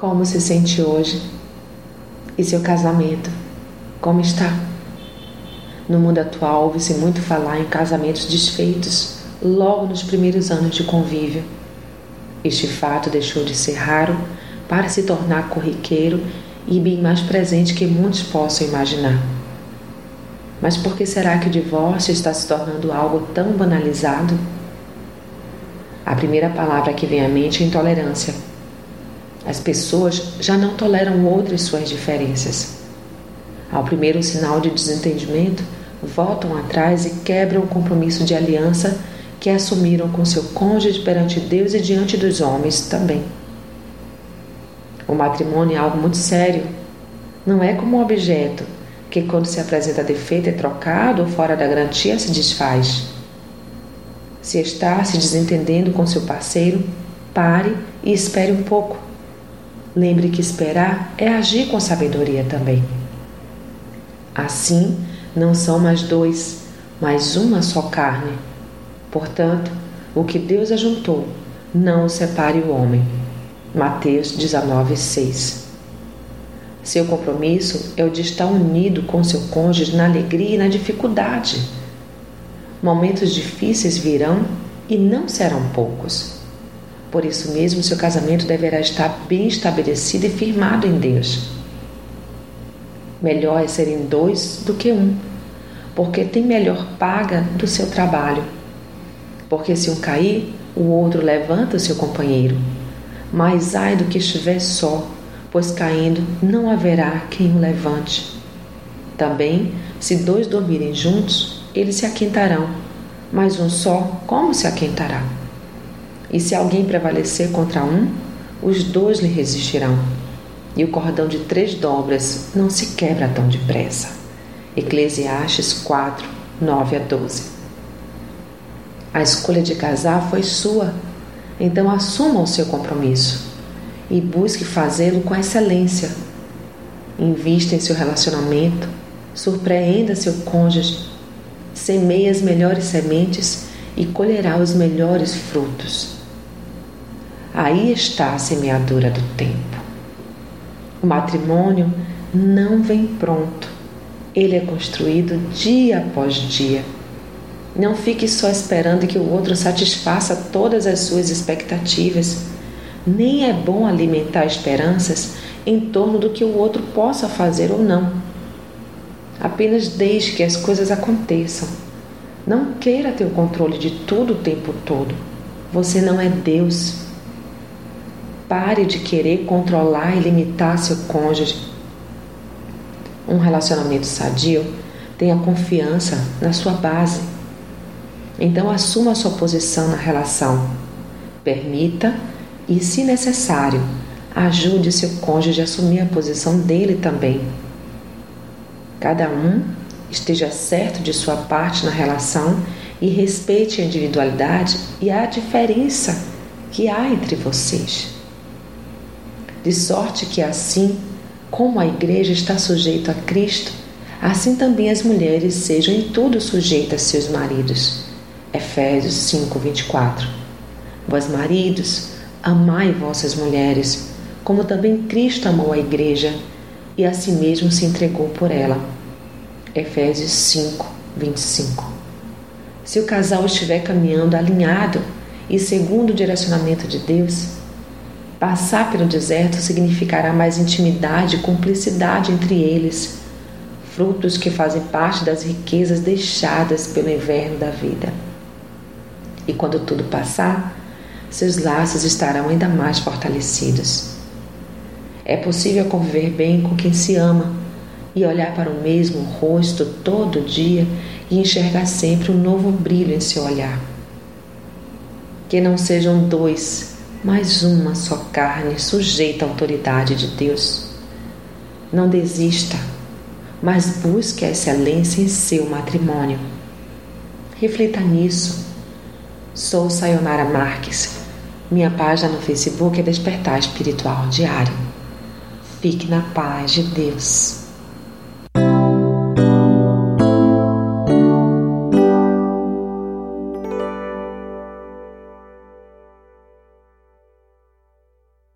Como se sente hoje? E seu casamento? Como está? No mundo atual, ouve-se muito falar em casamentos desfeitos logo nos primeiros anos de convívio. Este fato deixou de ser raro para se tornar corriqueiro e bem mais presente que muitos possam imaginar. Mas por que será que o divórcio está se tornando algo tão banalizado? A primeira palavra que vem à mente é intolerância. As pessoas já não toleram outras suas diferenças. Ao primeiro sinal de desentendimento, voltam atrás e quebram o compromisso de aliança que assumiram com seu cônjuge perante Deus e diante dos homens também. O matrimônio é algo muito sério. Não é como um objeto que, quando se apresenta defeito, é trocado ou fora da garantia se desfaz. Se está se desentendendo com seu parceiro, pare e espere um pouco. Lembre que esperar é agir com sabedoria também. Assim, não são mais dois, mas uma só carne. Portanto, o que Deus ajuntou, não o separe o homem. Mateus 19, 6. Seu compromisso é o de estar unido com seu cônjuge na alegria e na dificuldade. Momentos difíceis virão e não serão poucos. Por isso mesmo, seu casamento deverá estar bem estabelecido e firmado em Deus. Melhor é serem dois do que um, porque tem melhor paga do seu trabalho. Porque se um cair, o outro levanta o seu companheiro. Mas ai do que estiver só, pois caindo não haverá quem o levante. Também, se dois dormirem juntos, eles se aquentarão, mas um só, como se aquentará? E se alguém prevalecer contra um, os dois lhe resistirão. E o cordão de três dobras não se quebra tão depressa. Eclesiastes 4, 9 a 12. A escolha de casar foi sua, então assuma o seu compromisso e busque fazê-lo com excelência. Invista em seu relacionamento, surpreenda seu cônjuge, semeie as melhores sementes e colherá os melhores frutos. Aí está a semeadura do tempo. O matrimônio não vem pronto, ele é construído dia após dia. Não fique só esperando que o outro satisfaça todas as suas expectativas. Nem é bom alimentar esperanças em torno do que o outro possa fazer ou não. Apenas deixe que as coisas aconteçam. Não queira ter o controle de tudo o tempo todo. Você não é Deus. Pare de querer controlar e limitar seu cônjuge. Um relacionamento sadio tenha confiança na sua base. Então assuma sua posição na relação. Permita e, se necessário, ajude seu cônjuge a assumir a posição dele também. Cada um esteja certo de sua parte na relação e respeite a individualidade e a diferença que há entre vocês de sorte que assim como a igreja está sujeita a Cristo, assim também as mulheres sejam em tudo sujeitas a seus maridos. Efésios 5, 24. Vós, maridos, amai vossas mulheres, como também Cristo amou a igreja e a si mesmo se entregou por ela. Efésios 5, 25. Se o casal estiver caminhando alinhado e segundo o direcionamento de Deus, Passar pelo deserto significará mais intimidade e cumplicidade entre eles, frutos que fazem parte das riquezas deixadas pelo inverno da vida. E quando tudo passar, seus laços estarão ainda mais fortalecidos. É possível conviver bem com quem se ama e olhar para o mesmo rosto todo dia e enxergar sempre um novo brilho em seu olhar. Que não sejam dois mais uma só carne sujeita à autoridade de Deus. Não desista, mas busque a excelência em seu matrimônio. Reflita nisso. Sou Sayonara Marques. Minha página no Facebook é Despertar Espiritual Diário. Fique na paz de Deus.